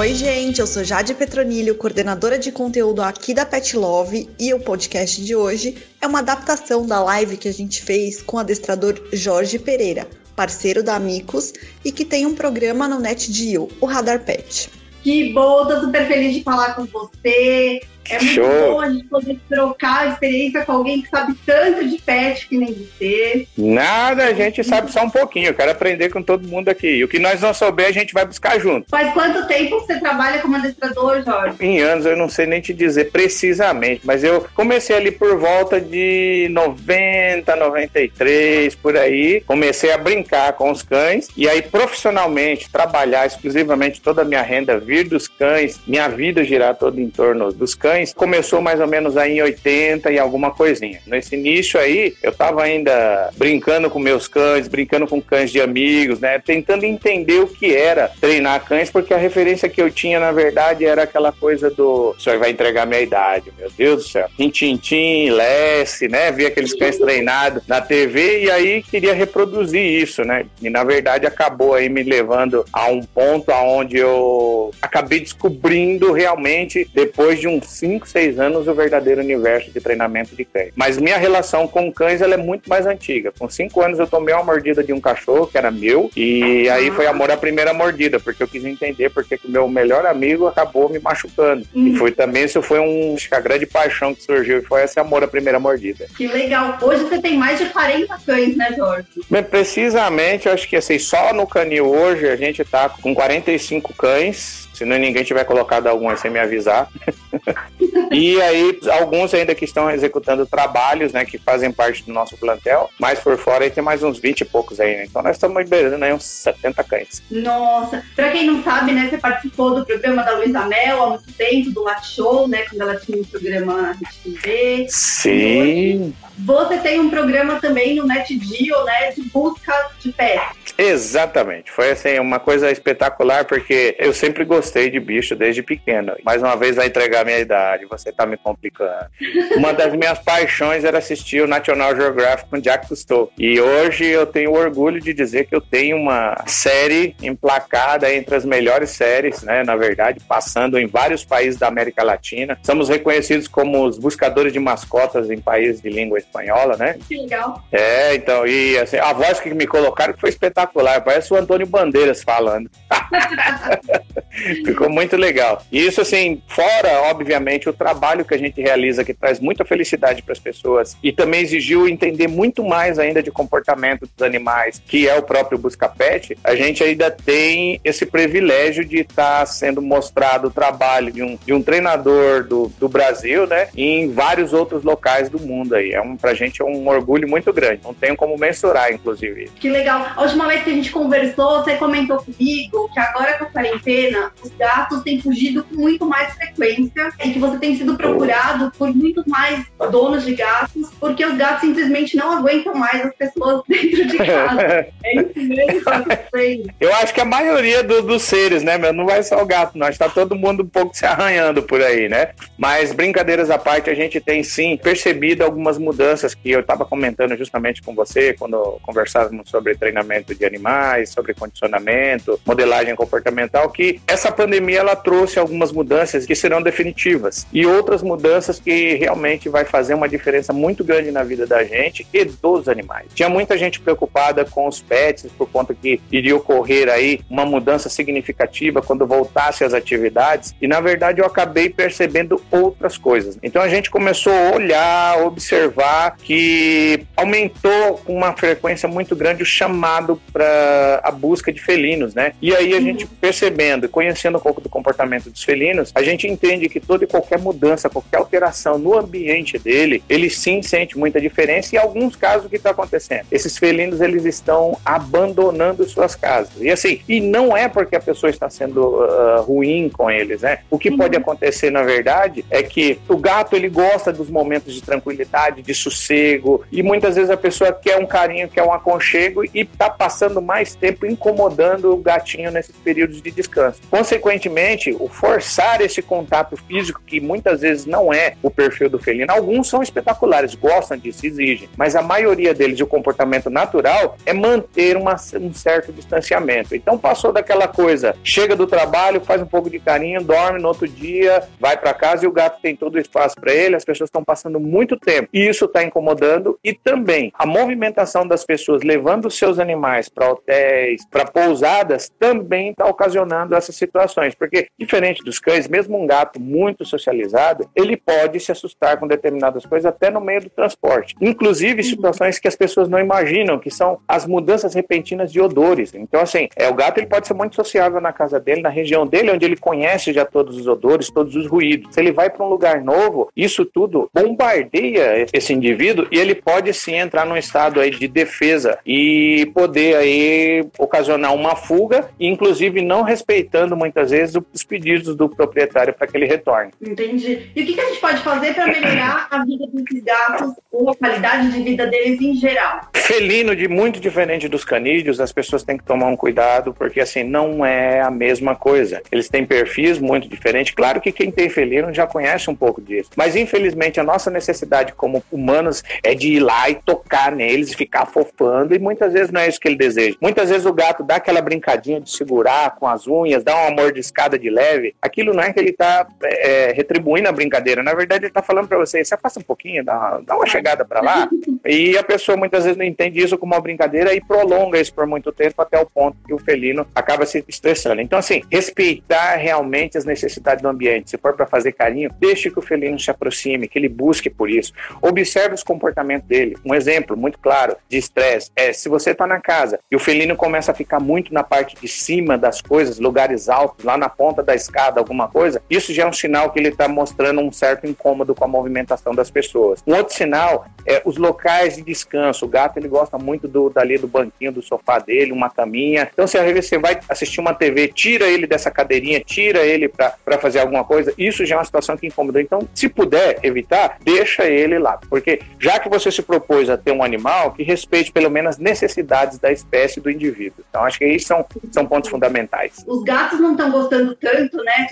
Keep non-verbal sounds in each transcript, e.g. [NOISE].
Oi, gente, eu sou Jade Petronilho, coordenadora de conteúdo aqui da Pet Love, e o podcast de hoje é uma adaptação da live que a gente fez com o adestrador Jorge Pereira, parceiro da Amicus e que tem um programa no NetGeo, o Radar Pet. Que bom, tô super feliz de falar com você. É muito Show. bom a gente poder trocar a experiência com alguém que sabe tanto de pet que nem você. Nada, a gente sabe só um pouquinho. Eu quero aprender com todo mundo aqui. E o que nós não souber, a gente vai buscar junto. Faz quanto tempo você trabalha como adestrador, Jorge? Em anos, eu não sei nem te dizer precisamente, mas eu comecei ali por volta de 90, 93, por aí. Comecei a brincar com os cães e aí profissionalmente trabalhar exclusivamente toda a minha renda vir dos cães, minha vida girar toda em torno dos cães cães começou mais ou menos aí em 80 e alguma coisinha. Nesse início aí, eu estava ainda brincando com meus cães, brincando com cães de amigos, né? Tentando entender o que era treinar cães, porque a referência que eu tinha, na verdade, era aquela coisa do o senhor vai entregar minha idade, meu Deus do céu. Tintim, Lesse, né? Vi aqueles cães treinados na TV e aí queria reproduzir isso, né? E na verdade acabou aí me levando a um ponto aonde eu acabei descobrindo realmente depois de uns 5, 6 anos o verdadeiro universo de treinamento de cães. Mas minha relação com cães ela é muito mais antiga. Com 5 anos eu tomei uma mordida de um cachorro que era meu e aí foi amor à primeira mordida, porque eu quis entender porque que o meu melhor amigo acabou me machucando. Uhum. E foi também, isso foi um, acho que a grande paixão que surgiu e foi esse amor à primeira mordida. Que legal. Hoje você tem mais de 40 cães, né, Jorge? Bem, precisamente, eu acho que assim, só no canil hoje a gente tá com 45 cães se não ninguém tiver colocado algum sem me avisar. [LAUGHS] e aí, alguns ainda que estão executando trabalhos, né, que fazem parte do nosso plantel, mas por fora aí tem mais uns 20 e poucos aí, né? Então nós estamos liberando aí uns 70 cães. Nossa, pra quem não sabe, né, você participou do programa da Luísa Mel há muito tempo, do Lat Show, né, quando ela tinha um programa na Rede TV. Sim. Você tem um programa também no NetGeo, né, de busca de pets. Exatamente. Foi assim uma coisa espetacular porque eu sempre gostei de bicho desde pequeno. Mais uma vez vai entregar minha idade, você tá me complicando. Uma das minhas paixões era assistir o National Geographic com Jack Cousteau. E hoje eu tenho orgulho de dizer que eu tenho uma série emplacada entre as melhores séries, né, na verdade, passando em vários países da América Latina. Somos reconhecidos como os buscadores de mascotas em países de língua espanhola, né? Que legal. É, então, e assim, a voz que me colocaram foi espetacular, parece o Antônio Bandeiras falando. [LAUGHS] Ficou muito legal. E isso, assim, fora, obviamente, o trabalho que a gente realiza, que traz muita felicidade para as pessoas e também exigiu entender muito mais ainda de comportamento dos animais, que é o próprio Busca Pet, a gente ainda tem esse privilégio de estar tá sendo mostrado o trabalho de um, de um treinador do, do Brasil, né, em vários outros locais do mundo aí. É um, pra gente é um orgulho muito grande. Não tenho como mensurar, inclusive. Que legal. A última vez que a gente conversou, você comentou comigo que agora com a quarentena, os gatos têm fugido com muito mais frequência e que você tem sido procurado por muito mais donos de gatos, porque os gatos simplesmente não aguentam mais as pessoas [LAUGHS] dentro de casa. [LAUGHS] é isso mesmo Eu acho que a maioria do, dos seres, né, meu, não vai só o gato, nós está todo mundo um pouco se arranhando por aí, né? Mas brincadeiras à parte, a gente tem sim percebido algumas mudanças que eu estava comentando justamente com você quando conversávamos sobre treinamento de animais, sobre condicionamento, modelagem comportamental, que essa pandemia ela trouxe algumas mudanças que serão definitivas e outras mudanças que realmente vai fazer uma diferença muito grande na vida da gente e dos animais. Tinha muita gente preocupada com os pets por conta que iria ocorrer aí uma mudança significativa quando voltasse às atividades e na verdade eu acabei percebendo outras coisas. Então a gente começou a olhar, observar que aumentou com uma frequência muito grande o chamado para a busca de felinos, né? E aí a gente percebendo e conhecendo um pouco do comportamento dos felinos, a gente entende que toda e qualquer mudança, qualquer alteração no ambiente dele, ele sim sente muita diferença e alguns casos o que está acontecendo? Esses felinos eles estão abandonando suas casas. E assim, e não é porque a pessoa está sendo uh, ruim com eles, né? O que pode acontecer na verdade é que o gato ele gosta dos momentos de tranquilidade, de sossego e muitas vezes a pessoa quer um carinho, quer um aconchego e está passando mais tempo incomodando o gatinho nesses períodos de descanso. Consequentemente, o forçar esse contato físico, que muitas vezes não é o perfil do felino, alguns são espetaculares, gostam disso, exigem, mas a maioria deles, o comportamento natural é manter uma, um certo distanciamento. Então, passou daquela coisa, chega do trabalho, faz um pouco de carinho, dorme no outro dia, vai para casa e o gato tem todo o espaço para ele, as pessoas estão passando muito tempo e isso está incomodando e também a movimentação das pessoas levando seus animais para hotéis, para pousadas, também está ocasionando essas situações, porque diferente dos cães, mesmo um gato muito socializado, ele pode se assustar com determinadas coisas até no meio do transporte, inclusive situações que as pessoas não imaginam, que são as mudanças repentinas de odores. Então assim, é o gato ele pode ser muito sociável na casa dele, na região dele, onde ele conhece já todos os odores, todos os ruídos. Se ele vai para um lugar novo, isso tudo bombardeia esse indivíduo e ele pode sim entrar num estado aí de defesa e poder aí ocasionar uma fuga, inclusive não respeitando muitas vezes os pedidos do proprietário para que ele retorne. Entendi. E o que a gente pode fazer para melhorar a vida desses gatos ou a qualidade de vida deles em geral? Felino de muito diferente dos canídeos, as pessoas têm que tomar um cuidado porque assim não é a mesma coisa. Eles têm perfis muito diferentes. Claro que quem tem felino já conhece um pouco disso, mas infelizmente a nossa necessidade como humanos é de ir lá e tocar neles e ficar fofando, e muitas vezes não é isso que ele deseja. Muitas vezes o gato dá aquela brincadinha de segurar com as unhas, dá uma mordiscada de leve. Aquilo não é que ele está é, retribuindo a brincadeira, na verdade ele está falando para você: se afasta um pouquinho, dá, dá uma chegada para lá. [LAUGHS] E a pessoa muitas vezes não entende isso como uma brincadeira e prolonga isso por muito tempo até o ponto que o felino acaba se estressando. Então, assim, respeitar realmente as necessidades do ambiente. Se for para fazer carinho, deixe que o felino se aproxime, que ele busque por isso. Observe os comportamentos dele. Um exemplo muito claro de estresse é se você está na casa e o felino começa a ficar muito na parte de cima das coisas, lugares altos, lá na ponta da escada, alguma coisa, isso já é um sinal que ele está mostrando um certo incômodo com a movimentação das pessoas. Um outro sinal é os locais de descanso. O gato ele gosta muito do dali do banquinho do sofá dele, uma caminha. Então se você vai assistir uma TV, tira ele dessa cadeirinha, tira ele para fazer alguma coisa. Isso já é uma situação que incomoda. Então, se puder evitar, deixa ele lá, porque já que você se propôs a ter um animal, que respeite pelo menos as necessidades da espécie do indivíduo. Então, acho que esses são, são pontos fundamentais. Os gatos não estão gostando tanto, né?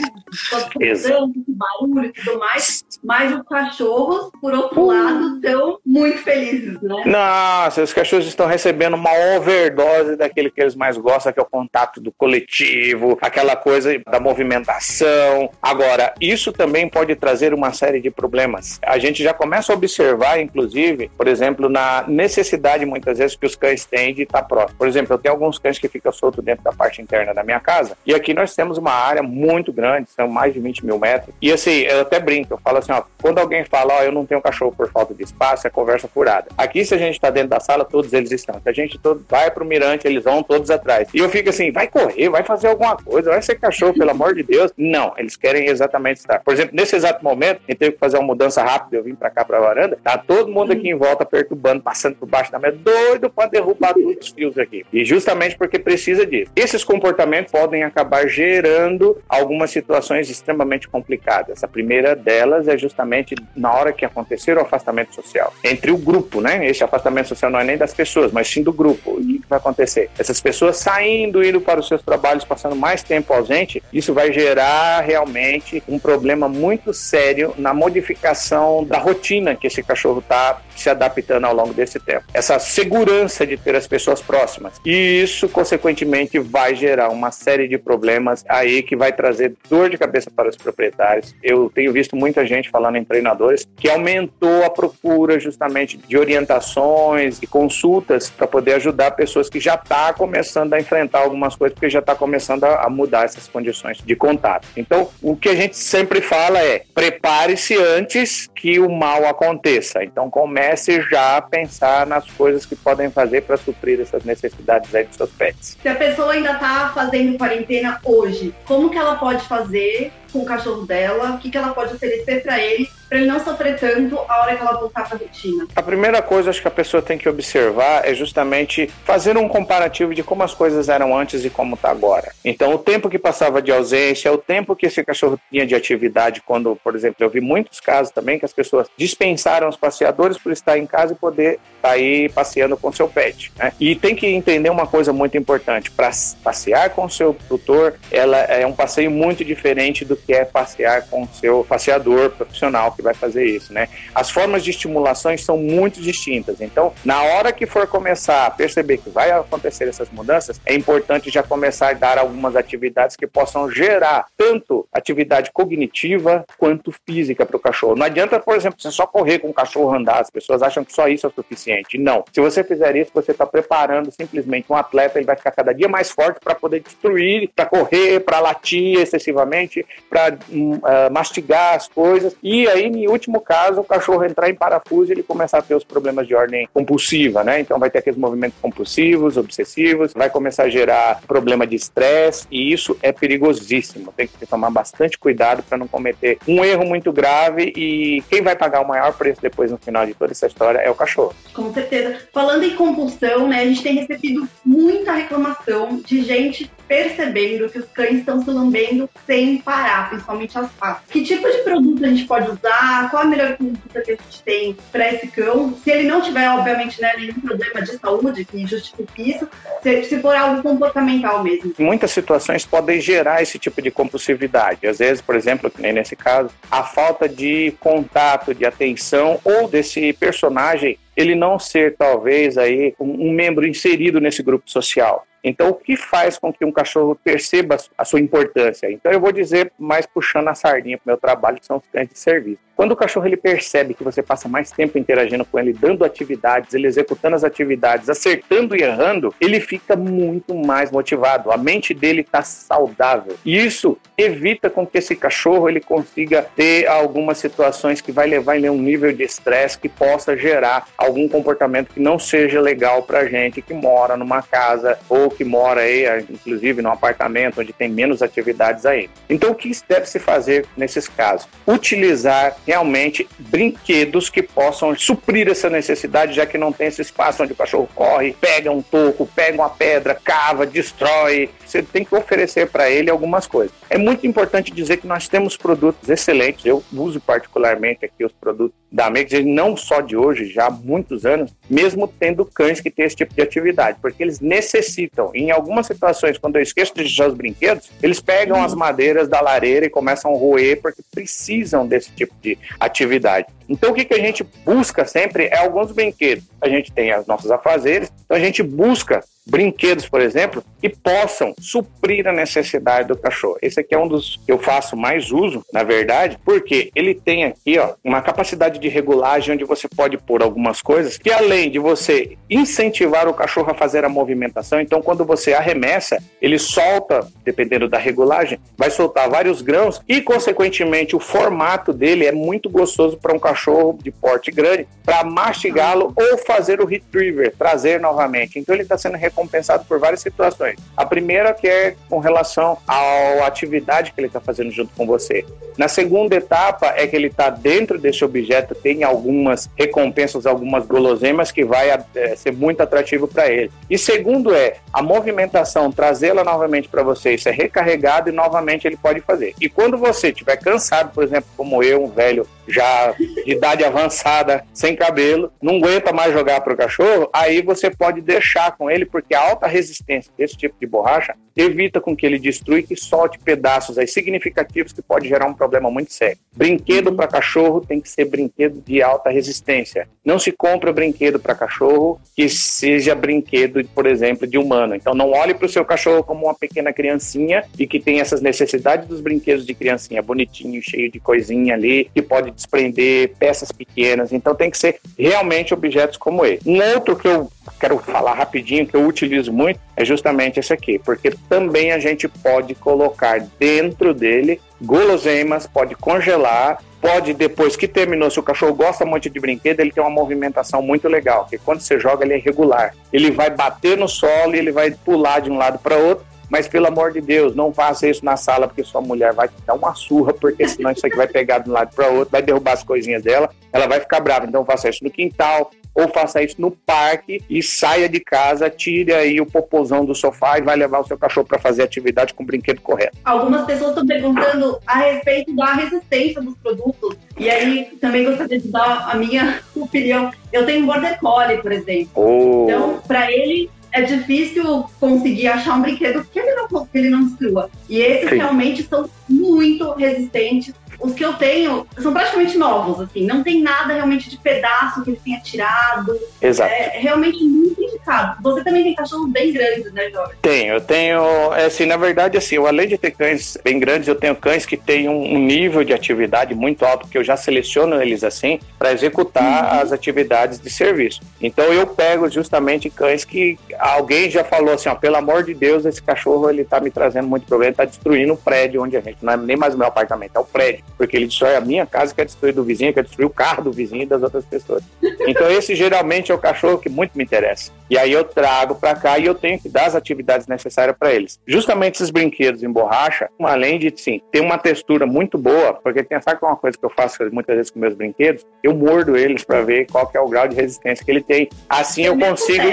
Exato. barulho e tudo mais, mas os cachorros, por outro uh. lado, estão muito felizes, né? Nossa, os cachorros estão recebendo uma overdose daquele que eles mais gostam, que é o contato do coletivo, aquela coisa da movimentação. Agora, isso também pode trazer uma série de problemas. A gente já começa a observar, inclusive, por exemplo, na necessidade muitas vezes que os cães têm de estar próximo. Por exemplo, eu tenho alguns cães que ficam soltos dentro da parte interna da minha casa e aqui nós temos uma área muito grande, são mais de 20 mil metros. E assim, eu até brinco, eu falo assim, ó, quando alguém fala, ó, eu não tenho cachorro por falta de espaço, é conversa furada. Aqui, se a gente está dentro da sala, todos eles estão. Se a gente todo vai pro mirante, eles vão todos atrás. E eu fico assim, vai correr, vai fazer alguma coisa, vai ser cachorro, pelo amor de Deus. Não, eles querem exatamente estar. Por exemplo, nesse exato momento, gente teve que fazer uma mudança rápida, eu vim para cá, pra varanda, tá todo mundo aqui em volta perturbando, passando por baixo da mesa, doido para derrubar todos os fios aqui. E justamente porque precisa disso. Esses comportamentos podem acabar gerando algumas situações extremamente complicadas. A primeira delas é justamente na hora que acontecer o afastamento social. Entre o grupo, né? Esse afastamento social não é nem das pessoas, mas sim do grupo. O que, que vai acontecer? Essas pessoas saindo, indo para os seus trabalhos, passando mais tempo ausente, isso vai gerar realmente um problema muito sério na modificação da rotina que esse cachorro está se adaptando ao longo desse tempo. Essa segurança de ter as pessoas próximas. E isso, consequentemente, vai gerar uma série de problemas aí que vai trazer dor de cabeça para os proprietários. Eu tenho visto muita gente falando em treinadores que aumentou a procura justamente de orientações e consultas para poder ajudar pessoas que já estão tá começando a enfrentar algumas coisas, porque já está começando a mudar essas condições de contato. Então, o que a gente sempre fala é prepare-se antes que o mal aconteça. Então, comece já a pensar nas coisas que podem fazer para suprir essas necessidades aí dos seus pets. Se a pessoa ainda está fazendo quarentena hoje, como que ela pode fazer com o cachorro dela, o que, que ela pode oferecer para ele para ele não sofrer tanto a hora que ela voltar para a rotina? A primeira coisa acho que a pessoa tem que observar é justamente fazer um comparativo de como as coisas eram antes e como está agora. Então, o tempo que passava de ausência, o tempo que esse cachorro tinha de atividade, quando, por exemplo, eu vi muitos casos também que as pessoas dispensaram os passeadores por estar em casa e poder estar tá aí passeando com seu pet. Né? E tem que entender uma coisa muito importante: para passear com seu tutor, ela é um passeio muito diferente do que é passear com seu passeador profissional que vai fazer isso, né? As formas de estimulações são muito distintas. Então, na hora que for começar a perceber que vai acontecer essas mudanças, é importante já começar a dar algumas atividades que possam gerar tanto atividade cognitiva quanto física para o cachorro. Não adianta, por exemplo, você só correr com o cachorro andar. As pessoas acham que só isso é o suficiente. Não. Se você fizer isso, você está preparando simplesmente um atleta, ele vai ficar cada dia mais forte para poder destruir, para correr, para latir excessivamente, para uh, mastigar as coisas. E aí em último caso, o cachorro entrar em parafuso e ele começar a ter os problemas de ordem compulsiva, né? Então vai ter aqueles movimentos compulsivos, obsessivos, vai começar a gerar problema de estresse e isso é perigosíssimo. Tem que tomar bastante cuidado para não cometer um erro muito grave e quem vai pagar o maior preço depois no final de toda essa história é o cachorro. Com certeza. Falando em compulsão, né, a gente tem recebido muita reclamação de gente percebendo que os cães estão se lambendo sem parar, principalmente as patas. Que tipo de produto a gente pode usar? Qual a melhor conduta que a gente tem para esse cão? Se ele não tiver, obviamente, né, nenhum problema de saúde que justifique isso, se, se for algo comportamental mesmo. Muitas situações podem gerar esse tipo de compulsividade. Às vezes, por exemplo, que nem nesse caso, a falta de contato, de atenção ou desse personagem ele não ser talvez aí um, um membro inserido nesse grupo social. Então, o que faz com que um cachorro perceba a sua importância? Então, eu vou dizer mais puxando a sardinha para o meu trabalho, que são os cães de serviço. Quando o cachorro ele percebe que você passa mais tempo interagindo com ele, dando atividades, ele executando as atividades, acertando e errando, ele fica muito mais motivado. A mente dele está saudável. E isso evita com que esse cachorro ele consiga ter algumas situações que vai levar ele a um nível de estresse que possa gerar algum comportamento que não seja legal para gente que mora numa casa ou que mora aí, inclusive, num apartamento onde tem menos atividades aí. Então, o que deve se fazer nesses casos? Utilizar realmente brinquedos que possam suprir essa necessidade, já que não tem esse espaço onde o cachorro corre, pega um toco, pega uma pedra, cava, destrói. Você tem que oferecer para ele algumas coisas. É muito importante dizer que nós temos produtos excelentes. Eu uso particularmente aqui os produtos da Mix, não só de hoje, já há muitos anos, mesmo tendo cães que têm esse tipo de atividade, porque eles necessitam. Em algumas situações, quando eu esqueço de deixar os brinquedos, eles pegam as madeiras da lareira e começam a roer porque precisam desse tipo de atividade. Então, o que, que a gente busca sempre é alguns brinquedos. A gente tem os nossos afazeres, então a gente busca brinquedos, por exemplo, que possam suprir a necessidade do cachorro. Esse aqui é um dos que eu faço mais uso, na verdade, porque ele tem aqui ó, uma capacidade de regulagem onde você pode pôr algumas coisas que, além de você incentivar o cachorro a fazer a movimentação, então quando você arremessa, ele solta, dependendo da regulagem, vai soltar vários grãos e, consequentemente, o formato dele é muito gostoso para um cachorro de porte grande para mastigá-lo ou fazer o retriever, trazer novamente. Então ele está sendo recompensado por várias situações. A primeira que é com relação à atividade que ele está fazendo junto com você. Na segunda etapa é que ele está dentro desse objeto, tem algumas recompensas, algumas guloseimas que vai é, ser muito atrativo para ele. E segundo é a movimentação, trazê-la novamente para você, isso é recarregado e novamente ele pode fazer. E quando você estiver cansado, por exemplo, como eu, um velho já de idade avançada, sem cabelo, não aguenta mais jogar para o cachorro, aí você pode deixar com ele, porque a alta resistência desse tipo de borracha evita com que ele destrua e que solte pedaços aí significativos que pode gerar um problema muito sério. Brinquedo para cachorro tem que ser brinquedo de alta resistência. Não se compra brinquedo para cachorro que seja brinquedo, por exemplo, de humano. Então não olhe para o seu cachorro como uma pequena criancinha e que tem essas necessidades dos brinquedos de criancinha, bonitinho, cheio de coisinha ali, que pode desprender peças pequenas. Então tem que ser realmente objetos como esse. Um outro que eu quero falar rapidinho, que eu utilizo muito, é justamente esse aqui, porque também a gente pode colocar dentro dele guloseimas, pode congelar, pode depois que terminou, se o cachorro gosta muito de brinquedo, ele tem uma movimentação muito legal, que quando você joga ele é regular. Ele vai bater no solo e ele vai pular de um lado para outro mas pelo amor de Deus, não faça isso na sala, porque sua mulher vai te dar uma surra, porque senão isso aqui vai pegar de um lado para outro, vai derrubar as coisinhas dela, ela vai ficar brava. Então faça isso no quintal, ou faça isso no parque e saia de casa, tire aí o popozão do sofá e vai levar o seu cachorro para fazer atividade com o brinquedo correto. Algumas pessoas estão perguntando a respeito da resistência dos produtos e aí também gostaria de dar a minha [LAUGHS] opinião. Eu tenho um border collie, por exemplo. Oh. Então, para ele é difícil conseguir achar um brinquedo que ele não, que ele não destrua. E esses Sim. realmente são muito resistentes os que eu tenho são praticamente novos, assim, não tem nada realmente de pedaço que ele tenha tirado. Exato. É realmente muito indicado. Você também tem cachorros bem grandes, né, Jorge? Tenho, eu tenho, é, assim, na verdade, assim, eu, além de ter cães bem grandes, eu tenho cães que têm um, nível de atividade muito alto, que eu já seleciono eles assim, para executar uhum. as atividades de serviço. Então eu pego justamente cães que alguém já falou assim, ó, pelo amor de Deus, esse cachorro ele tá me trazendo muito problema, tá destruindo o prédio onde a gente, não é nem mais o meu apartamento, é o prédio porque ele destrói a minha casa, quer destruir do vizinho, quer destruir o carro do vizinho e das outras pessoas. Então esse geralmente é o cachorro que muito me interessa. E aí eu trago para cá e eu tenho que dar as atividades necessárias para eles. Justamente esses brinquedos em borracha, além de sim, ter uma textura muito boa, porque tem sabe que é uma coisa que eu faço muitas vezes com meus brinquedos, eu mordo eles para ver qual é o grau de resistência que ele tem. Assim eu consigo,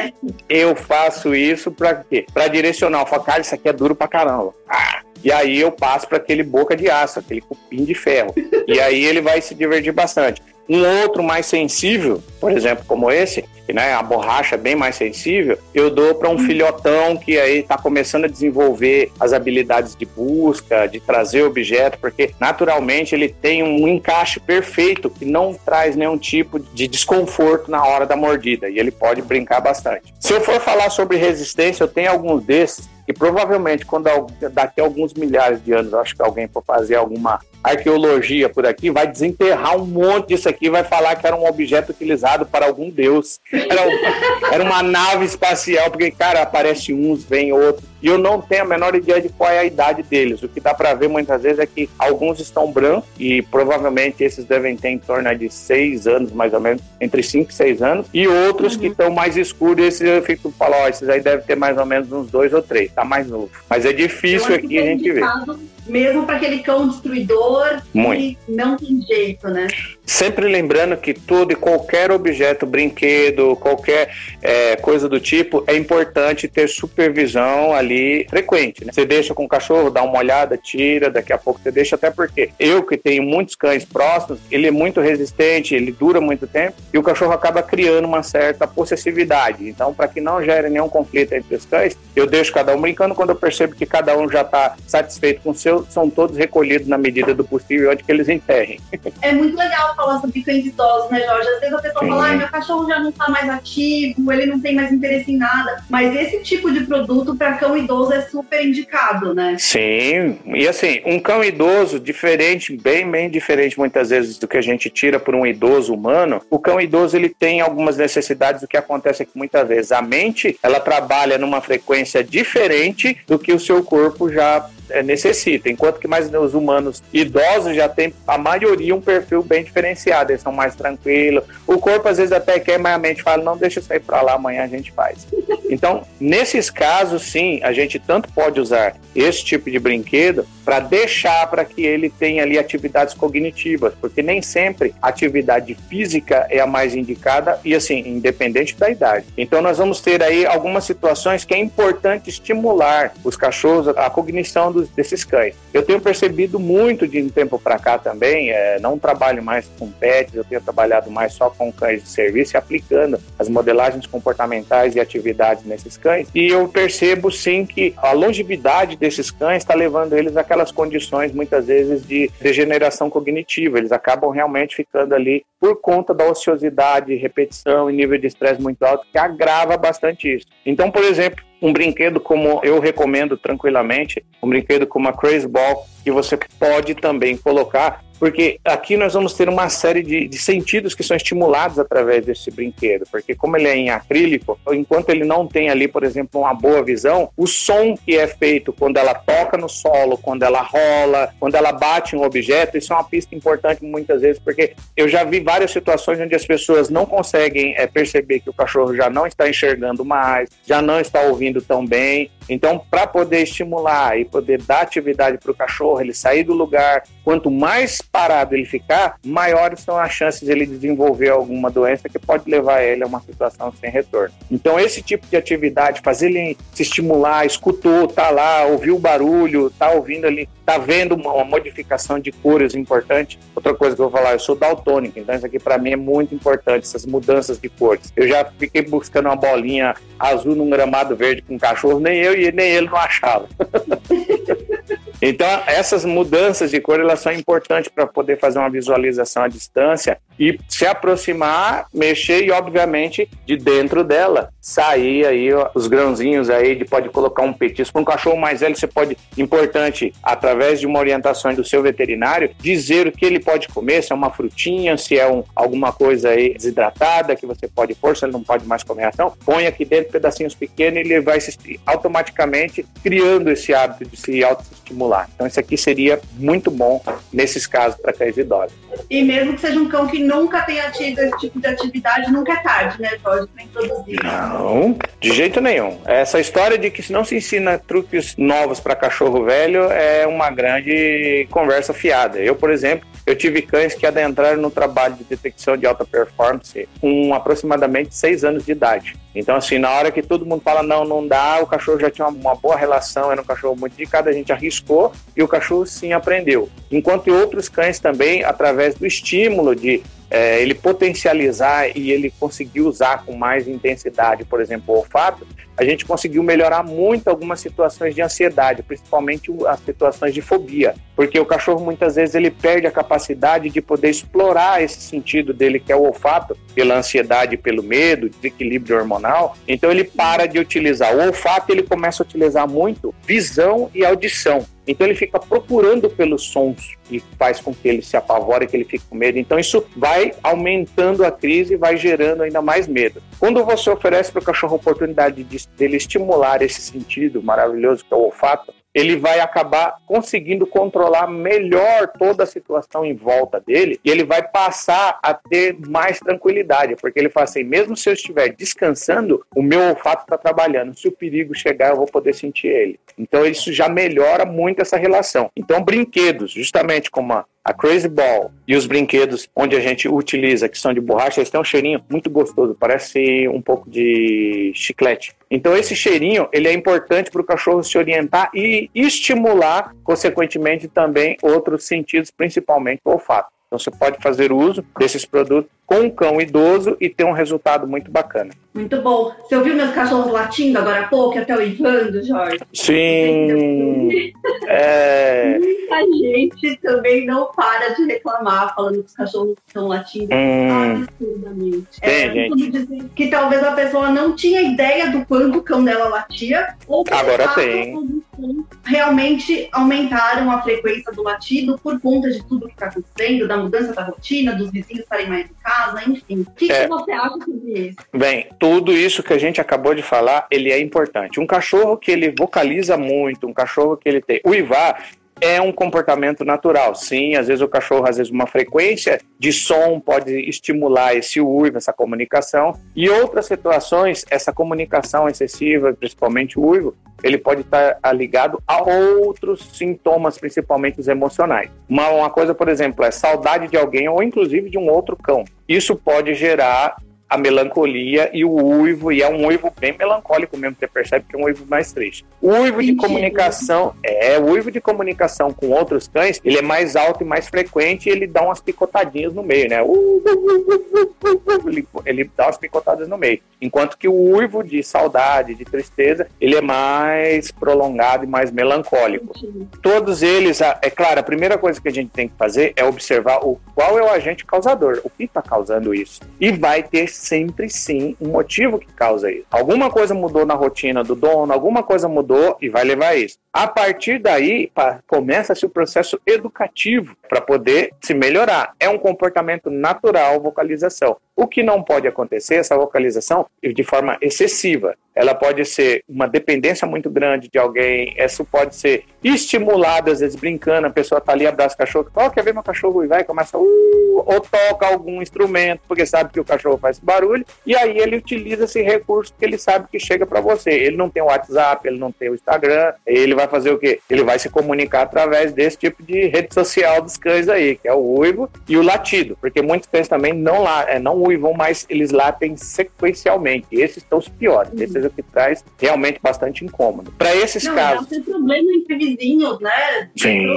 eu faço isso para quê? Para direcionar, eu falo, cara, isso aqui é duro pra caramba. Ah, e aí eu passo para aquele boca de aço, aquele cupim de ferro. [LAUGHS] E aí ele vai se divertir bastante. Um outro mais sensível, por exemplo, como esse, que né, a borracha é bem mais sensível, eu dou para um filhotão que aí está começando a desenvolver as habilidades de busca, de trazer objeto, porque naturalmente ele tem um encaixe perfeito que não traz nenhum tipo de desconforto na hora da mordida e ele pode brincar bastante. Se eu for falar sobre resistência, eu tenho alguns desses e provavelmente quando daqui a alguns milhares de anos, acho que alguém for fazer alguma arqueologia por aqui, vai desenterrar um monte disso aqui, vai falar que era um objeto utilizado para algum deus. Era, era uma nave espacial, porque, cara, aparece uns, vem outros. E eu não tenho a menor ideia de qual é a idade deles. O que dá para ver muitas vezes é que alguns estão brancos, e provavelmente esses devem ter em torno de seis anos, mais ou menos, entre cinco e seis anos, e outros uhum. que estão mais escuros, esses eu fico falando, ó, esses aí devem ter mais ou menos uns dois ou três, tá mais novo. Mas é difícil aqui a gente ver mesmo para aquele cão destruidor Muito. que não tem jeito, né? Sempre lembrando que tudo e qualquer objeto, brinquedo, qualquer é, coisa do tipo, é importante ter supervisão ali frequente. Né? Você deixa com o cachorro, dá uma olhada, tira, daqui a pouco você deixa, até porque eu que tenho muitos cães próximos, ele é muito resistente, ele dura muito tempo e o cachorro acaba criando uma certa possessividade. Então, para que não gere nenhum conflito entre os cães, eu deixo cada um brincando quando eu percebo que cada um já está satisfeito com o seu são todos recolhidos na medida do possível onde que eles enterrem. É muito legal falar sobre cães idosos, né, Jorge? Às vezes a pessoa Sim. fala, ah, meu cachorro já não está mais ativo, ele não tem mais interesse em nada. Mas esse tipo de produto para cão idoso é super indicado, né? Sim, e assim, um cão idoso, diferente, bem, bem diferente muitas vezes do que a gente tira por um idoso humano, o cão idoso ele tem algumas necessidades do que acontece aqui muitas vezes. A mente, ela trabalha numa frequência diferente do que o seu corpo já é, necessita. Enquanto que mais os humanos idosos já tem a maioria um perfil bem diferenciado, eles são mais tranquilos. O corpo às vezes até quer, mas a mente fala: não, deixa isso aí para lá, amanhã a gente faz. [LAUGHS] Então, nesses casos, sim, a gente tanto pode usar esse tipo de brinquedo para deixar para que ele tenha ali atividades cognitivas, porque nem sempre a atividade física é a mais indicada e assim, independente da idade. Então, nós vamos ter aí algumas situações que é importante estimular os cachorros a cognição dos, desses cães. Eu tenho percebido muito de um tempo para cá também, é, não trabalho mais com pets, eu tenho trabalhado mais só com cães de serviço e aplicando as modelagens comportamentais e atividades nesses cães. E eu percebo sim que a longevidade desses cães está levando eles àquelas condições muitas vezes de degeneração cognitiva. Eles acabam realmente ficando ali por conta da ociosidade, repetição e nível de estresse muito alto que agrava bastante isso. Então, por exemplo, um brinquedo como eu recomendo tranquilamente, um brinquedo como a Crazy Ball, que você pode também colocar porque aqui nós vamos ter uma série de, de sentidos que são estimulados através desse brinquedo, porque como ele é em acrílico, enquanto ele não tem ali, por exemplo, uma boa visão, o som que é feito quando ela toca no solo, quando ela rola, quando ela bate um objeto, isso é uma pista importante muitas vezes, porque eu já vi várias situações onde as pessoas não conseguem é, perceber que o cachorro já não está enxergando mais, já não está ouvindo tão bem. Então, para poder estimular e poder dar atividade para o cachorro, ele sair do lugar, quanto mais parado ele ficar, maiores são as chances de ele desenvolver alguma doença que pode levar ele a uma situação sem retorno. Então, esse tipo de atividade, fazer ele se estimular, escutou, tá lá, ouviu o barulho, tá ouvindo ali, tá vendo uma, uma modificação de cores importante. Outra coisa que eu vou falar, eu sou daltônico, então isso aqui para mim é muito importante, essas mudanças de cores. Eu já fiquei buscando uma bolinha azul num gramado verde com um cachorro, nem eu e nem ele não achava. [LAUGHS] Então, essas mudanças de cor elas são importantes para poder fazer uma visualização à distância e se aproximar, mexer e, obviamente, de dentro dela sair aí ó, os grãozinhos aí de pode colocar um petisco. Para um cachorro mais velho, você pode, importante, através de uma orientação do seu veterinário, dizer o que ele pode comer, se é uma frutinha, se é um, alguma coisa aí desidratada que você pode pôr, se ele não pode mais comer ação, põe aqui dentro pedacinhos pequenos e ele vai se, automaticamente criando esse hábito de se autoestimular. Então, isso aqui seria muito bom nesses casos para cães idosos. E mesmo que seja um cão que nunca tenha tido esse tipo de atividade, nunca é tarde, né, Jorge, para introduzir. Não, de jeito nenhum. Essa história de que se não se ensina truques novos para cachorro velho é uma grande conversa fiada. Eu, por exemplo, eu tive cães que adentraram no trabalho de detecção de alta performance com aproximadamente seis anos de idade. Então, assim, na hora que todo mundo fala não, não dá, o cachorro já tinha uma boa relação, era um cachorro muito dedicado, a gente arriscou e o cachorro sim aprendeu. Enquanto outros cães também, através do estímulo de é, ele potencializar e ele conseguir usar com mais intensidade, por exemplo, o olfato, a gente conseguiu melhorar muito algumas situações de ansiedade, principalmente as situações de fobia, porque o cachorro muitas vezes ele perde a capacidade de poder explorar esse sentido dele que é o olfato, pela ansiedade, pelo medo, desequilíbrio hormonal. Então ele para de utilizar o olfato, ele começa a utilizar muito visão e audição. Então ele fica procurando pelos sons que faz com que ele se apavore, que ele fique com medo. Então isso vai aumentando a crise e vai gerando ainda mais medo. Quando você oferece para o cachorro a oportunidade de, dele estimular esse sentido maravilhoso que é o olfato, ele vai acabar conseguindo controlar melhor toda a situação em volta dele e ele vai passar a ter mais tranquilidade, porque ele fala assim: mesmo se eu estiver descansando, o meu olfato está trabalhando. Se o perigo chegar, eu vou poder sentir ele. Então, isso já melhora muito essa relação. Então, brinquedos, justamente como a a Crazy Ball e os brinquedos onde a gente utiliza, que são de borracha, eles têm um cheirinho muito gostoso, parece um pouco de chiclete. Então esse cheirinho, ele é importante para o cachorro se orientar e estimular, consequentemente, também outros sentidos, principalmente o olfato. Então você pode fazer uso desses produtos com um cão idoso e ter um resultado muito bacana. Muito bom. Você ouviu meus cachorros latindo agora há pouco, até o Ivando, Jorge? Sim. [LAUGHS] é... Muita gente também não para de reclamar, falando que os cachorros estão latindo hum. absurdamente. Tem, é, gente. Que talvez a pessoa não tinha ideia do quanto o cão dela latia, ou agora tem. Realmente aumentaram a frequência do latido por conta de tudo que está acontecendo, da mudança da rotina, dos vizinhos estarem mais em casa casa, enfim. O que, é, que você acha sobre isso? Bem, tudo isso que a gente acabou de falar, ele é importante. Um cachorro que ele vocaliza muito, um cachorro que ele tem. O Ivar, é um comportamento natural. Sim, às vezes o cachorro, às vezes uma frequência de som pode estimular esse uivo, essa comunicação. E outras situações, essa comunicação excessiva, principalmente o uivo, ele pode estar ligado a outros sintomas, principalmente os emocionais. Uma, uma coisa, por exemplo, é saudade de alguém ou inclusive de um outro cão. Isso pode gerar a melancolia e o uivo, e é um uivo bem melancólico mesmo, você percebe que é um uivo mais triste. O uivo de comunicação, é, o uivo de comunicação com outros cães, ele é mais alto e mais frequente e ele dá umas picotadinhas no meio, né? Ele, ele dá umas picotadas no meio. Enquanto que o uivo de saudade, de tristeza, ele é mais prolongado e mais melancólico. Todos eles, é claro, a primeira coisa que a gente tem que fazer é observar o, qual é o agente causador, o que está causando isso. E vai ter sempre sim um motivo que causa isso. Alguma coisa mudou na rotina do dono, alguma coisa mudou e vai levar isso. A partir daí, começa-se o processo educativo para poder se melhorar. É um comportamento natural vocalização. O que não pode acontecer, essa vocalização, de forma excessiva. Ela pode ser uma dependência muito grande de alguém, isso pode ser estimulado, às vezes brincando, a pessoa está ali, abraça o cachorro, oh, quer ver meu cachorro e vai, começa, uh, ou toca algum instrumento, porque sabe que o cachorro faz barulho, e aí ele utiliza esse recurso que ele sabe que chega para você. Ele não tem o WhatsApp, ele não tem o Instagram, ele vai fazer o quê? Ele vai se comunicar através desse tipo de rede social dos cães aí, que é o uivo e o latido, porque muitos cães também não, lá, é, não uivam, mas eles latem sequencialmente. Esses estão os piores, uhum. esses é o que traz realmente bastante incômodo. Para esses não, casos. Tem problema entre vizinhos, né? Sim.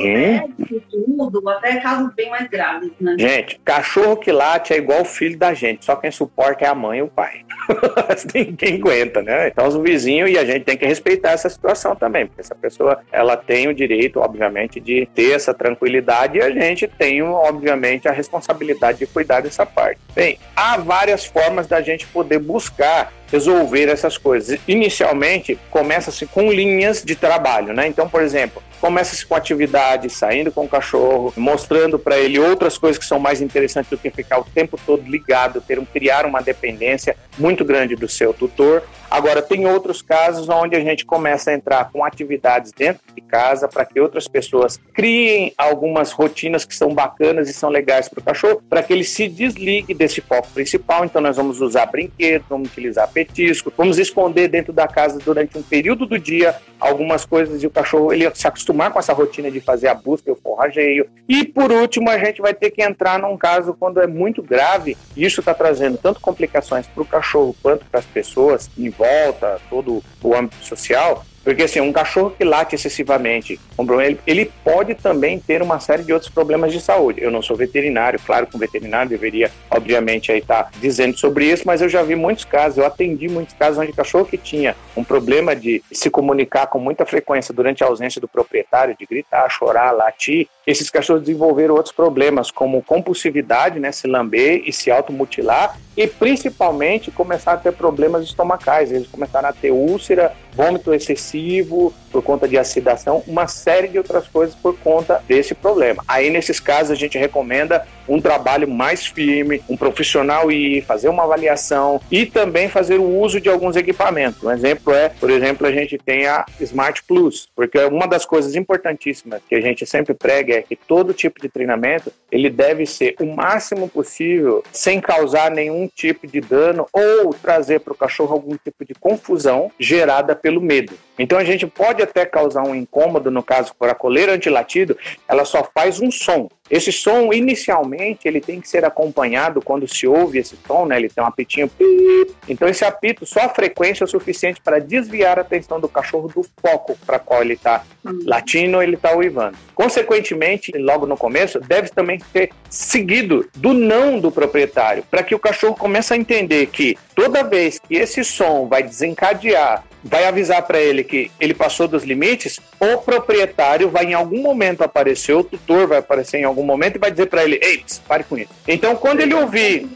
Tudo, até casos bem mais graves, né? Gente, cachorro que late é igual o filho da gente, só quem suporta é a mãe e o pai. [LAUGHS] Ninguém aguenta, né? Então, os vizinhos e a gente tem que respeitar essa situação também, porque essa pessoa ela tem o direito, obviamente, de ter essa tranquilidade e a gente tem, obviamente, a responsabilidade de cuidar dessa parte. Bem, há várias formas da gente poder buscar resolver essas coisas. Inicialmente, começa-se com linhas de trabalho, né? Então, por exemplo, começa-se com atividade, saindo com o cachorro, mostrando para ele outras coisas que são mais interessantes do que ficar o tempo todo ligado, ter um, criar uma dependência muito grande do seu tutor. Agora, tem outros casos onde a gente começa a entrar com atividades dentro de casa para que outras pessoas criem algumas rotinas que são bacanas e são legais para o cachorro, para que ele se desligue desse foco principal. Então, nós vamos usar brinquedos, vamos utilizar petisco, vamos esconder dentro da casa durante um período do dia algumas coisas e o cachorro ele se acostumar com essa rotina de fazer a busca e o forrageio. E por último, a gente vai ter que entrar num caso quando é muito grave, e isso está trazendo tanto complicações para o cachorro quanto para as pessoas em volta, todo o âmbito social, porque assim, um cachorro que late excessivamente, ele, pode também ter uma série de outros problemas de saúde. Eu não sou veterinário, claro que um veterinário deveria, obviamente, aí estar tá dizendo sobre isso, mas eu já vi muitos casos, eu atendi muitos casos onde cachorro que tinha um problema de se comunicar com muita frequência durante a ausência do proprietário, de gritar, chorar, latir, esses cachorros desenvolveram outros problemas, como compulsividade, né, se lamber e se automutilar, e principalmente começaram a ter problemas estomacais. Eles começaram a ter úlcera, vômito excessivo por conta de acidação, uma série de outras coisas por conta desse problema. Aí, nesses casos, a gente recomenda um trabalho mais firme, um profissional ir fazer uma avaliação e também fazer o uso de alguns equipamentos. Um exemplo é, por exemplo, a gente tem a Smart Plus, porque uma das coisas importantíssimas que a gente sempre prega é que todo tipo de treinamento ele deve ser o máximo possível sem causar nenhum tipo de dano ou trazer para o cachorro algum tipo de confusão gerada pelo medo. Então a gente pode até causar um incômodo, no caso por a coleira antilatido, ela só faz um som. Esse som, inicialmente, ele tem que ser acompanhado quando se ouve esse som, né? Ele tem um apitinho. Então, esse apito, só a frequência é o suficiente para desviar a atenção do cachorro do foco para qual ele está hum. latindo ou ele está uivando. Consequentemente, logo no começo, deve também ser seguido do não do proprietário, para que o cachorro comece a entender que toda vez que esse som vai desencadear vai avisar para ele que ele passou dos limites, o proprietário vai em algum momento aparecer, o tutor vai aparecer em algum momento e vai dizer para ele: "Ei, pare com isso". Então, quando ele ouvir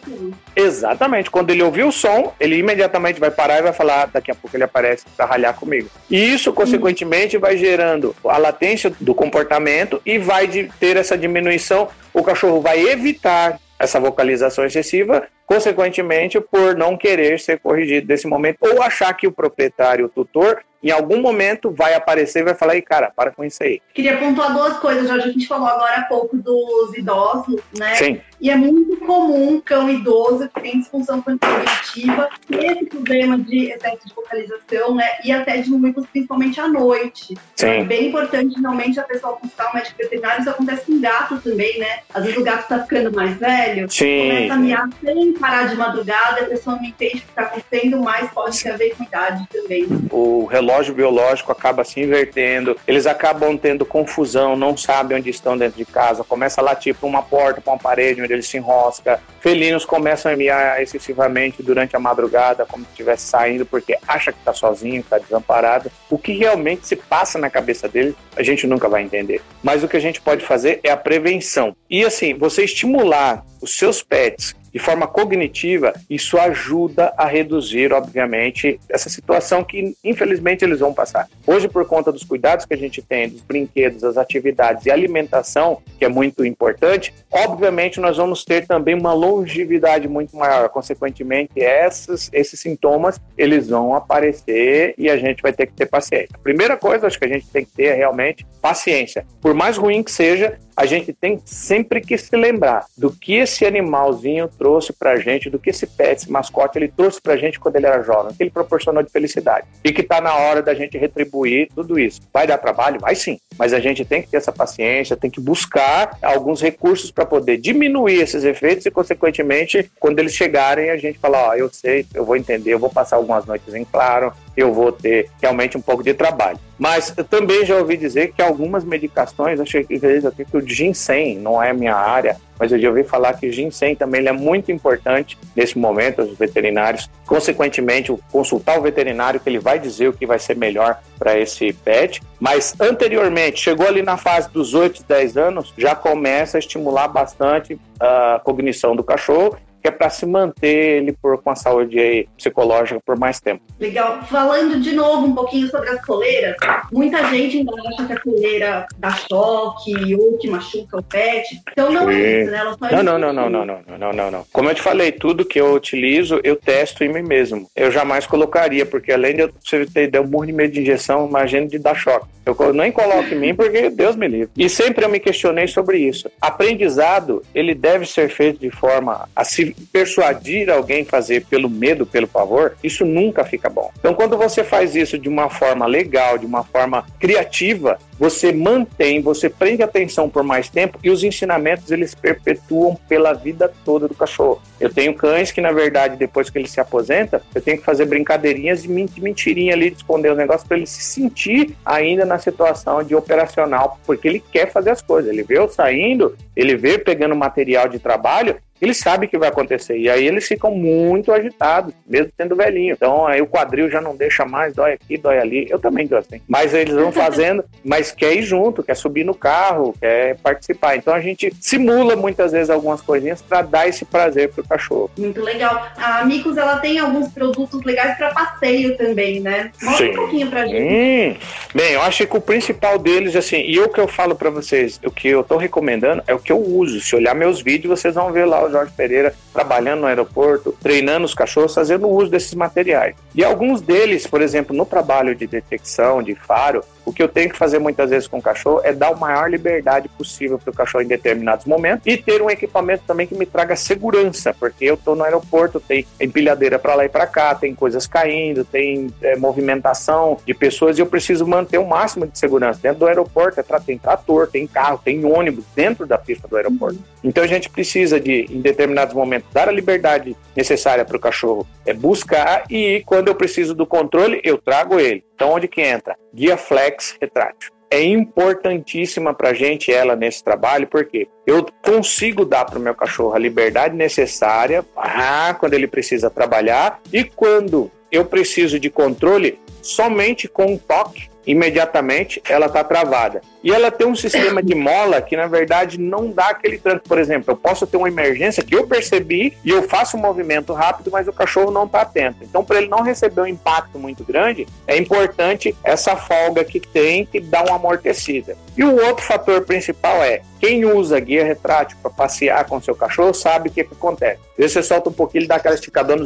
Exatamente, quando ele ouvir o som, ele imediatamente vai parar e vai falar, daqui a pouco ele aparece para ralhar comigo. E isso, consequentemente, vai gerando a latência do comportamento e vai ter essa diminuição. O cachorro vai evitar essa vocalização excessiva consequentemente por não querer ser corrigido nesse momento ou achar que o proprietário, o tutor, em algum momento vai aparecer e vai falar, aí, cara, para com isso aí. Queria pontuar duas coisas, Jorge. A gente falou agora há pouco dos idosos, né? Sim. E é muito comum cão idoso que tem disfunção cognitiva ter esse problema de excesso de focalização, né? E até de números, principalmente à noite. Sim. É bem importante realmente a pessoa consultar o médico veterinário. Isso acontece com gato também, né? Às vezes o gato está ficando mais velho, Sim. começa a miar sem parar de madrugada, a pessoa não entende o que está acontecendo, mas pode ter a ver com idade também. O relógio biológico acaba se invertendo, eles acabam tendo confusão, não sabem onde estão dentro de casa, começa a latir para uma porta, para uma parede onde ele se enrosca. Felinos começam a miar excessivamente durante a madrugada, como se estivesse saindo, porque acha que está sozinho, está desamparado. O que realmente se passa na cabeça dele, a gente nunca vai entender. Mas o que a gente pode fazer é a prevenção. E assim, você estimular os seus pets de forma cognitiva, isso ajuda a reduzir, obviamente, essa situação que infelizmente eles vão passar. Hoje, por conta dos cuidados que a gente tem, dos brinquedos, das atividades e alimentação, que é muito importante, obviamente nós vamos ter também uma longevidade muito maior. Consequentemente, essas, esses sintomas eles vão aparecer e a gente vai ter que ter paciência. A primeira coisa, acho que a gente tem que ter é realmente paciência. Por mais ruim que seja, a gente tem sempre que se lembrar do que esse animalzinho trouxe pra gente, do que esse pet, esse mascote, ele trouxe pra gente quando ele era jovem, que ele proporcionou de felicidade. E que tá na hora da gente retribuir tudo isso. Vai dar trabalho? Vai sim. Mas a gente tem que ter essa paciência, tem que buscar alguns recursos para poder diminuir esses efeitos e, consequentemente, quando eles chegarem, a gente fala, ó, eu sei, eu vou entender, eu vou passar algumas noites em claro, eu vou ter realmente um pouco de trabalho. Mas eu também já ouvi dizer que algumas medicações, achei que que o ginseng não é minha área, mas eu já ouvi falar que o ginseng também é muito importante nesse momento, os veterinários, consequentemente, consultar o veterinário que ele vai dizer o que vai ser melhor para esse pet. Mas anteriormente, chegou ali na fase dos 8, 10 anos, já começa a estimular bastante a cognição do cachorro que é para se manter ele por, com a saúde psicológica por mais tempo. Legal. Falando de novo um pouquinho sobre as coleiras, muita gente ainda acha que a coleira dá choque ou que machuca o pet. Então não é isso, né? Ela não, não, não, não, não, não, não, não, não. Como eu te falei, tudo que eu utilizo, eu testo em mim mesmo. Eu jamais colocaria, porque além de eu, ter ideia, um burro de medo de injeção, imagina de dar choque. Eu nem coloco em mim porque Deus me livre. E sempre eu me questionei sobre isso. Aprendizado, ele deve ser feito de forma a se persuadir alguém a fazer pelo medo, pelo pavor, isso nunca fica bom. Então, quando você faz isso de uma forma legal, de uma forma criativa, você mantém, você prende atenção por mais tempo e os ensinamentos eles perpetuam pela vida toda do cachorro. Eu tenho cães que, na verdade, depois que ele se aposenta, eu tenho que fazer brincadeirinhas de mentirinha ali, de esconder os negócios para ele se sentir ainda na situação de operacional, porque ele quer fazer as coisas. Ele vê eu saindo, ele vê pegando material de trabalho, ele sabe que vai acontecer. E aí eles ficam muito agitados, mesmo sendo velhinho. Então aí o quadril já não deixa mais, dói aqui, dói ali. Eu também gosto, hein? Mas eles vão fazendo, [LAUGHS] mas quer ir junto, quer subir no carro, quer participar. Então a gente simula muitas vezes algumas coisinhas para dar esse prazer pro cachorro. Muito legal. A Micos, ela tem alguns produtos legais para passeio também, né? Mostra Sim. um pouquinho pra gente. Hum. Bem, eu acho que o principal deles, assim, e o que eu falo para vocês, o que eu tô recomendando é o que eu uso. Se olhar meus vídeos, vocês vão ver lá os Jorge Pereira trabalhando no aeroporto, treinando os cachorros, fazendo uso desses materiais. E alguns deles, por exemplo, no trabalho de detecção, de faro, o que eu tenho que fazer muitas vezes com o cachorro é dar a maior liberdade possível para o cachorro em determinados momentos e ter um equipamento também que me traga segurança, porque eu estou no aeroporto, tem empilhadeira para lá e para cá, tem coisas caindo, tem é, movimentação de pessoas e eu preciso manter o máximo de segurança. Dentro do aeroporto é tem trator, tem carro, tem ônibus dentro da pista do aeroporto. Então a gente precisa de, determinados momentos, dar a liberdade necessária para o cachorro é buscar e quando eu preciso do controle, eu trago ele. Então onde que entra? Guia Flex retrátil é importantíssima para a gente ela nesse trabalho, porque eu consigo dar para o meu cachorro a liberdade necessária ah, quando ele precisa trabalhar e quando eu preciso de controle somente com um toque imediatamente ela está travada. E ela tem um sistema de mola que, na verdade, não dá aquele tranco. Por exemplo, eu posso ter uma emergência que eu percebi e eu faço um movimento rápido, mas o cachorro não está atento. Então, para ele não receber um impacto muito grande, é importante essa folga que tem que dá uma amortecida. E o outro fator principal é quem usa guia retrátil para passear com seu cachorro sabe o que, que acontece. Você solta um pouquinho, ele dá aquela esticadona,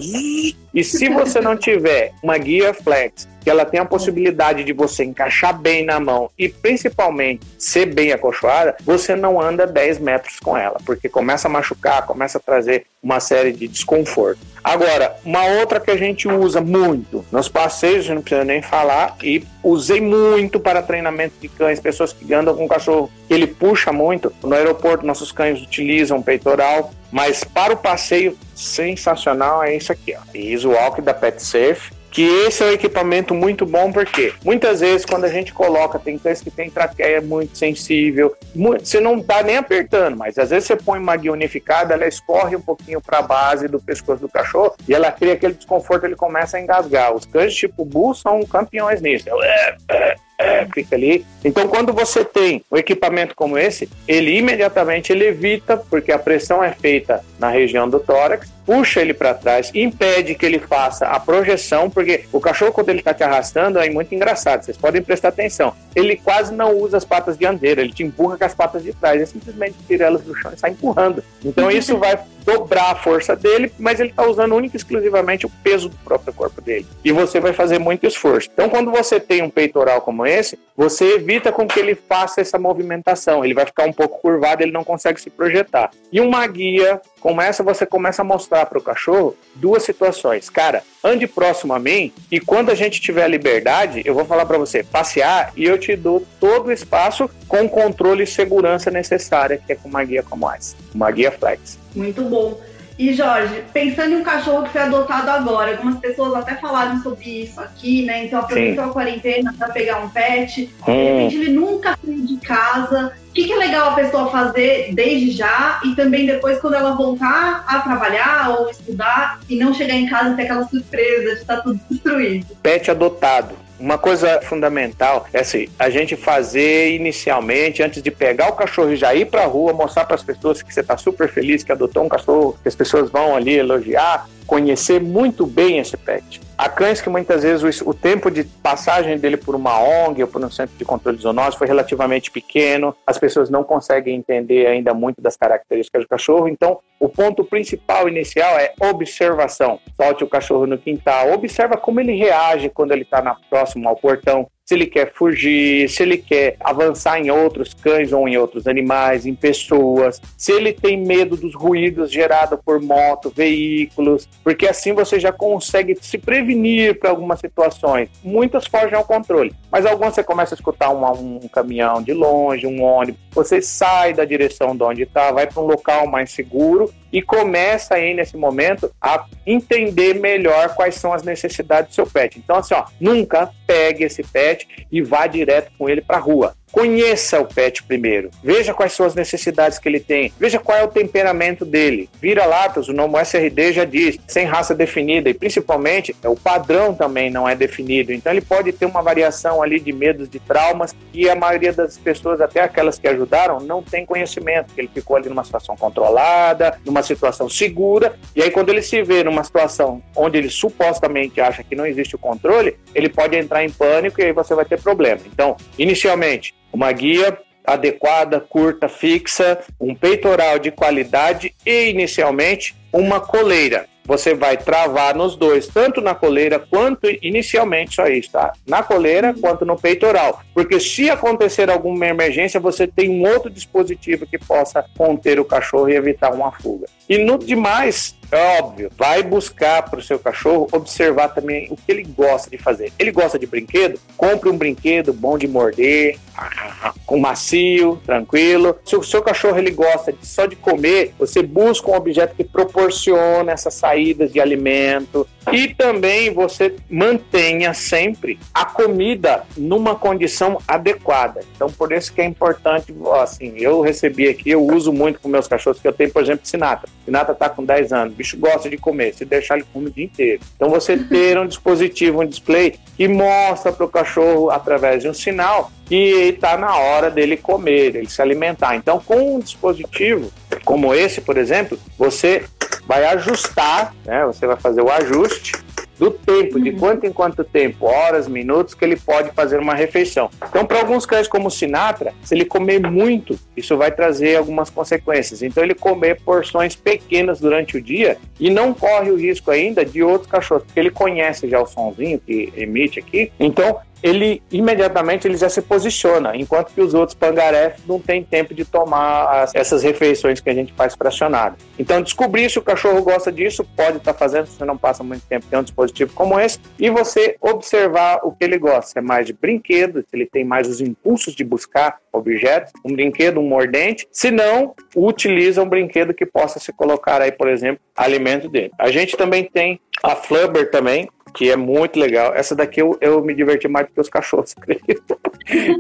e se você não tiver uma guia flex, que ela tem a possibilidade de você encaixar bem na mão e principalmente ser bem acolchoada, você não anda 10 metros com ela, porque começa a machucar, começa a trazer uma série de desconforto. Agora, uma outra que a gente usa muito nos passeios, não precisa nem falar, e usei muito para treinamento de cães, pessoas que andam com um cachorro ele puxa muito. No aeroporto, nossos cães utilizam peitoral, mas para o passeio, sensacional é isso aqui, ó. Easy Walk da Pet Safe que esse é um equipamento muito bom porque muitas vezes quando a gente coloca, tem cães que tem traqueia muito sensível, muito, você não tá nem apertando, mas às vezes você põe uma guia unificada, ela escorre um pouquinho para a base do pescoço do cachorro e ela cria aquele desconforto, ele começa a engasgar. Os cães tipo Bull são campeões nisso. É, é, é, fica ali. Então, quando você tem um equipamento como esse, ele imediatamente ele evita, porque a pressão é feita na região do tórax, puxa ele para trás, impede que ele faça a projeção, porque o cachorro, quando ele está te arrastando, é muito engraçado, vocês podem prestar atenção. Ele quase não usa as patas dianteiras, ele te empurra com as patas de trás, ele simplesmente tira elas do chão e sai empurrando. Então isso [LAUGHS] vai dobrar a força dele, mas ele está usando única e exclusivamente o peso do próprio corpo dele. E você vai fazer muito esforço. Então, quando você tem um peitoral como esse, você evita com que ele faça essa movimentação. Ele vai ficar um pouco curvado, ele não consegue se projetar. E uma guia como essa, você começa a mostrar para o cachorro duas situações. Cara, ande próximo a mim e quando a gente tiver liberdade, eu vou falar para você passear e eu te dou todo o espaço com controle e segurança necessária, que é com uma guia como essa, uma guia flex. Muito bom. E Jorge, pensando em um cachorro que foi adotado agora, algumas pessoas até falaram sobre isso aqui, né? Então aproveitou Sim. a quarentena para pegar um pet. Hum. De repente ele nunca saiu de casa. O que, que, é legal a pessoa fazer desde já e também depois quando ela voltar a trabalhar ou estudar e não chegar em casa e ter aquela surpresa de estar tá tudo destruído? Pet adotado uma coisa fundamental é assim, a gente fazer inicialmente, antes de pegar o cachorro e já ir para a rua, mostrar para as pessoas que você está super feliz que adotou um cachorro, que as pessoas vão ali elogiar, conhecer muito bem esse pet. Há cães que muitas vezes o, o, tempo de passagem dele por uma ONG ou por um centro de controle de zoonose foi relativamente pequeno, as pessoas não conseguem entender ainda muito das características do cachorro, então o ponto principal inicial é observação. Solte o cachorro no quintal, observa como ele reage quando ele está próximo ao portão, se ele quer fugir, se ele quer avançar em outros cães ou em outros animais, em pessoas, se ele tem medo dos ruídos gerados por moto, veículos, porque assim você já consegue se prevenir para algumas situações. Muitas fogem ao controle, mas algumas você começa a escutar um, um caminhão de longe, um ônibus, você sai da direção de onde está, vai para um local mais seguro e começa aí nesse momento a entender melhor quais são as necessidades do seu pet. Então, assim, ó, nunca pegue esse pet e vá direto com ele para rua. Conheça o pet primeiro. Veja quais são as necessidades que ele tem. Veja qual é o temperamento dele. Vira-latas, o nome SRD já diz, sem raça definida. E principalmente, o padrão também não é definido. Então ele pode ter uma variação ali de medos, de traumas, e a maioria das pessoas, até aquelas que ajudaram, não tem conhecimento. Ele ficou ali numa situação controlada, numa situação segura. E aí, quando ele se vê numa situação onde ele supostamente acha que não existe o controle, ele pode entrar em pânico e aí você vai ter problema. Então, inicialmente, uma guia adequada, curta, fixa, um peitoral de qualidade e, inicialmente, uma coleira. Você vai travar nos dois, tanto na coleira quanto inicialmente só isso, tá? Na coleira quanto no peitoral. Porque se acontecer alguma emergência, você tem um outro dispositivo que possa conter o cachorro e evitar uma fuga. E no demais, é óbvio, vai buscar para o seu cachorro observar também o que ele gosta de fazer. Ele gosta de brinquedo? Compre um brinquedo bom de morder, [LAUGHS] com macio, tranquilo. Se o seu cachorro ele gosta de, só de comer, você busca um objeto que proporciona essas saídas de alimento, e também você mantenha sempre a comida numa condição adequada. Então, por isso que é importante, assim, eu recebi aqui, eu uso muito com meus cachorros, que eu tenho, por exemplo, Sinatra. Sinatra está com 10 anos, o bicho gosta de comer, se deixar ele come o dia inteiro. Então, você [LAUGHS] ter um dispositivo, um display, que mostra para o cachorro, através de um sinal, que está na hora dele comer, dele se alimentar. Então, com um dispositivo como esse, por exemplo, você vai ajustar, né? Você vai fazer o ajuste do tempo, de uhum. quanto em quanto tempo, horas, minutos, que ele pode fazer uma refeição. Então, para alguns cães como o Sinatra, se ele comer muito, isso vai trazer algumas consequências. Então, ele comer porções pequenas durante o dia e não corre o risco ainda de outros cachorros, porque ele conhece já o sonzinho que emite aqui. Então, ele imediatamente ele já se posiciona, enquanto que os outros pangarés não têm tempo de tomar as, essas refeições que a gente faz fracionado. Então, descobrir se o cachorro gosta disso, pode estar tá fazendo, se você não passa muito tempo tem um dispositivo como esse, e você observar o que ele gosta, se é mais de brinquedo, se ele tem mais os impulsos de buscar objetos, um brinquedo, um mordente, se não, utiliza um brinquedo que possa se colocar aí, por exemplo, alimento dele. A gente também tem a Flubber também, que é muito legal. Essa daqui eu, eu me diverti mais do que os cachorros. [LAUGHS]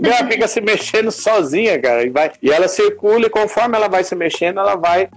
ela fica se mexendo sozinha, cara. E, vai, e ela circula e conforme ela vai se mexendo, ela vai,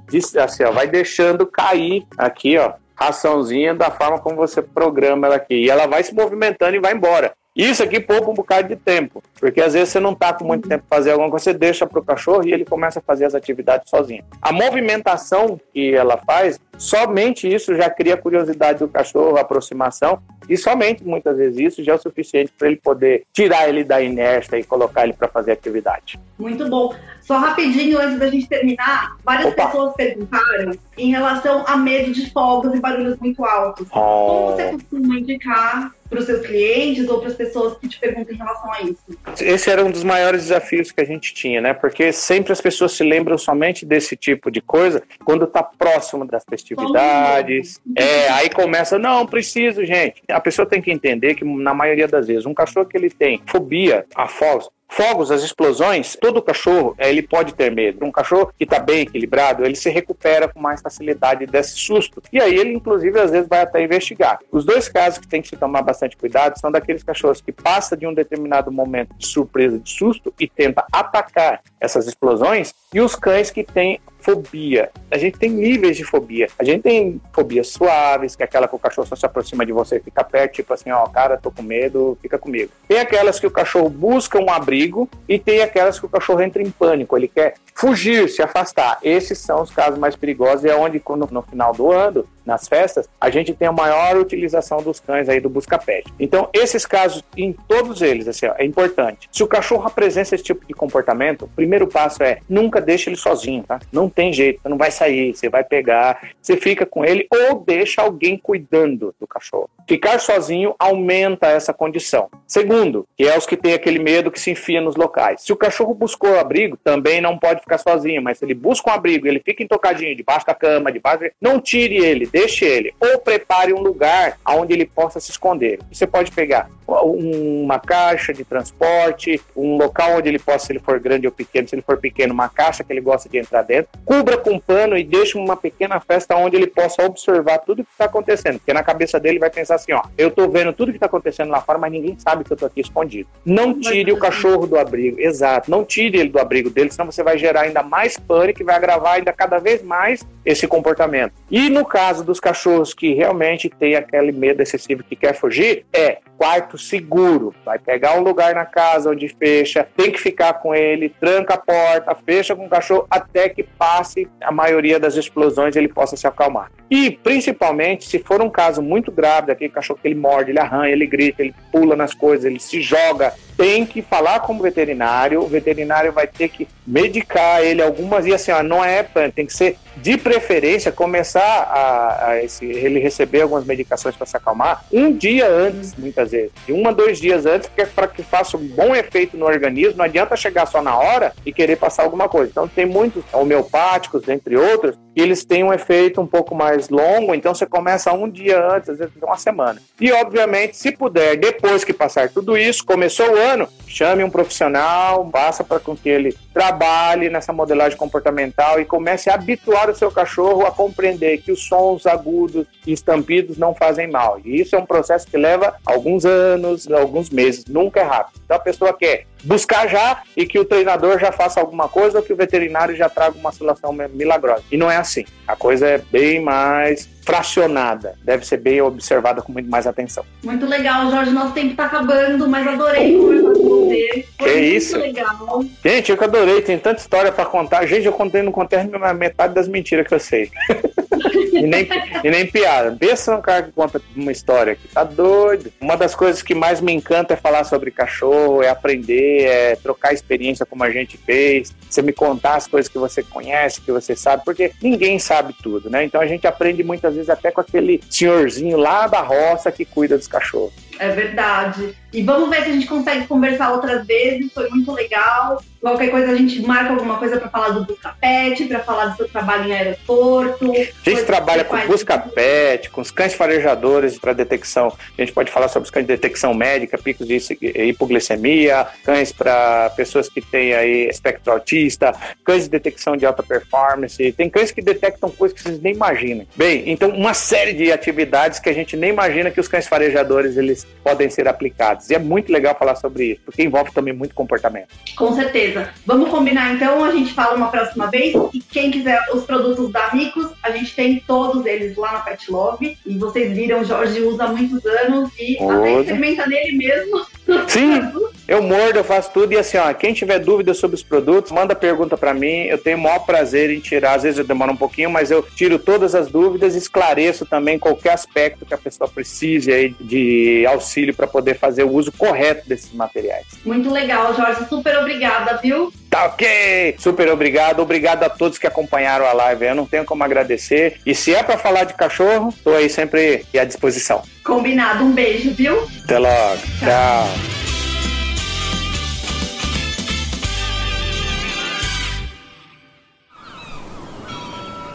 assim, ó, vai deixando cair aqui, ó, raçãozinha da forma como você programa ela aqui. E ela vai se movimentando e vai embora. Isso aqui poupa um bocado de tempo, porque às vezes você não está com muito tempo para fazer alguma coisa, você deixa para o cachorro e ele começa a fazer as atividades sozinho. A movimentação que ela faz, somente isso já cria curiosidade do cachorro, aproximação, e somente muitas vezes isso já é o suficiente para ele poder tirar ele da inércia e colocar ele para fazer atividade. Muito bom. Só rapidinho, antes da gente terminar, várias Opa. pessoas perguntaram em relação a medo de fogos e barulhos muito altos. Oh. Como você costuma indicar para os seus clientes ou para as pessoas que te perguntam em relação a isso? Esse era um dos maiores desafios que a gente tinha, né? Porque sempre as pessoas se lembram somente desse tipo de coisa quando está próximo das festividades. É, aí começa, não, preciso, gente. A pessoa tem que entender que na maioria das vezes um cachorro que ele tem fobia a fogos, fogos, as explosões, todo cachorro eh, ele pode ter medo. Um cachorro que está bem equilibrado, ele se recupera com mais facilidade desse susto. E aí ele, inclusive, às vezes vai até investigar. Os dois casos que tem que se tomar bastante cuidado são daqueles cachorros que passa de um determinado momento de surpresa, de susto e tenta atacar essas explosões, e os cães que têm fobia. A gente tem níveis de fobia. A gente tem fobias suaves, que é aquela que o cachorro só se aproxima de você fica perto, tipo assim, ó, cara, tô com medo, fica comigo. Tem aquelas que o cachorro busca um abrigo e tem aquelas que o cachorro entra em pânico, ele quer fugir, se afastar. Esses são os casos mais perigosos e é onde, no final do ano, nas festas, a gente tem a maior utilização dos cães aí do busca-pet. Então, esses casos, em todos eles, assim, ó, é importante. Se o cachorro apresenta esse tipo de comportamento, o primeiro passo é nunca deixe ele sozinho, tá? Não tem jeito, você não vai sair, você vai pegar, você fica com ele ou deixa alguém cuidando do cachorro. Ficar sozinho aumenta essa condição. Segundo, que é os que têm aquele medo que se enfia nos locais. Se o cachorro buscou abrigo, também não pode ficar sozinho, mas se ele busca um abrigo, ele fica entocadinho debaixo da cama, debaixo, não tire ele, deixe ele, ou prepare um lugar onde ele possa se esconder. Você pode pegar uma caixa de transporte, um local onde ele possa, se ele for grande ou pequeno, se ele for pequeno, uma caixa que ele gosta de entrar dentro, cubra com pano e deixe uma pequena festa onde ele possa observar tudo que está acontecendo, porque na cabeça dele vai pensar assim, ó, eu estou vendo tudo que está acontecendo lá fora, mas ninguém sabe que eu estou aqui escondido. Não tire o cachorro do abrigo, exato, não tire ele do abrigo dele, senão você vai gerar ainda mais pânico e vai agravar ainda cada vez mais esse comportamento. E no caso dos cachorros que realmente têm aquele medo excessivo que quer fugir, é quarto seguro. Vai pegar um lugar na casa onde fecha, tem que ficar com ele, tranca a porta, fecha com o cachorro até que passe a maioria das explosões ele possa se acalmar. E principalmente se for um caso muito grave, daquele cachorro que ele morde, ele arranha, ele grita, ele pula nas coisas, ele se joga, tem que falar com o veterinário, o veterinário vai ter que medicar ele algumas e assim, ó, não é, tem que ser de preferência começar a, a esse, ele receber algumas medicações para se acalmar um dia antes, muitas vezes, de um a dois dias antes, porque é para que faça um bom efeito no organismo, não adianta chegar só na hora e querer passar alguma coisa. Então tem muitos homeopáticos, entre outros, que eles têm um efeito um pouco mais longo, então você começa um dia antes, às vezes uma semana. E obviamente, se puder, depois que passar tudo isso, começou o ano, chame um profissional, passa para com que ele trabalhe nessa modelagem comportamental e comece a habituar o seu cachorro a compreender que os sons agudos e estampidos não fazem mal. E isso é um processo que leva alguns anos, alguns meses, nunca é rápido. Então a pessoa quer buscar já e que o treinador já faça alguma coisa ou que o veterinário já traga uma solução milagrosa. E não é assim. A coisa é bem mais fracionada, deve ser bem observada com muito mais atenção. Muito legal, Jorge. Nosso tempo está acabando, mas adorei conversar com você. Foi que isso? legal. Gente, eu que adorei. Tem tanta história para contar. Gente, eu contei, não contei metade das mentiras que eu sei. [LAUGHS] e, nem, e nem piada. Pensa um cara que conta uma história que tá doido. Uma das coisas que mais me encanta é falar sobre cachorro, é aprender, é trocar experiência como a gente fez, você me contar as coisas que você conhece, que você sabe, porque ninguém sabe tudo, né? Então a gente aprende muitas vezes até com aquele senhorzinho lá da roça que cuida dos cachorros. É verdade. E vamos ver se a gente consegue conversar outras vezes. Foi muito legal. Qualquer coisa a gente marca alguma coisa para falar do Busca Pet, para falar do seu trabalho em aeroporto. A gente trabalha com Busca Pet, com os cães farejadores para detecção. A gente pode falar sobre os cães de detecção médica, picos de hipoglicemia, cães para pessoas que têm aí espectro autista, cães de detecção de alta performance. Tem cães que detectam coisas que vocês nem imaginam. Bem, então uma série de atividades que a gente nem imagina que os cães farejadores eles podem ser aplicados. Dados. E é muito legal falar sobre isso, porque envolve também muito comportamento. Com certeza. Vamos combinar então, a gente fala uma próxima vez. E quem quiser os produtos da Micos, a gente tem todos eles lá na Pet Love. E vocês viram, o Jorge usa há muitos anos e até experimenta nele mesmo. Sim, [LAUGHS] eu mordo, eu faço tudo. E assim, ó, quem tiver dúvidas sobre os produtos, manda pergunta para mim. Eu tenho o maior prazer em tirar. Às vezes eu demoro um pouquinho, mas eu tiro todas as dúvidas e esclareço também qualquer aspecto que a pessoa precise aí de auxílio para poder fazer o uso correto desses materiais. Muito legal, Jorge. Super obrigada, viu? Tá ok! Super obrigado. Obrigado a todos que acompanharam a live. Eu não tenho como agradecer. E se é para falar de cachorro, tô aí sempre à disposição. Combinado. Um beijo, viu? Até logo. Tchau. Tchau.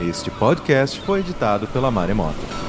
Este podcast foi editado pela Maremoto.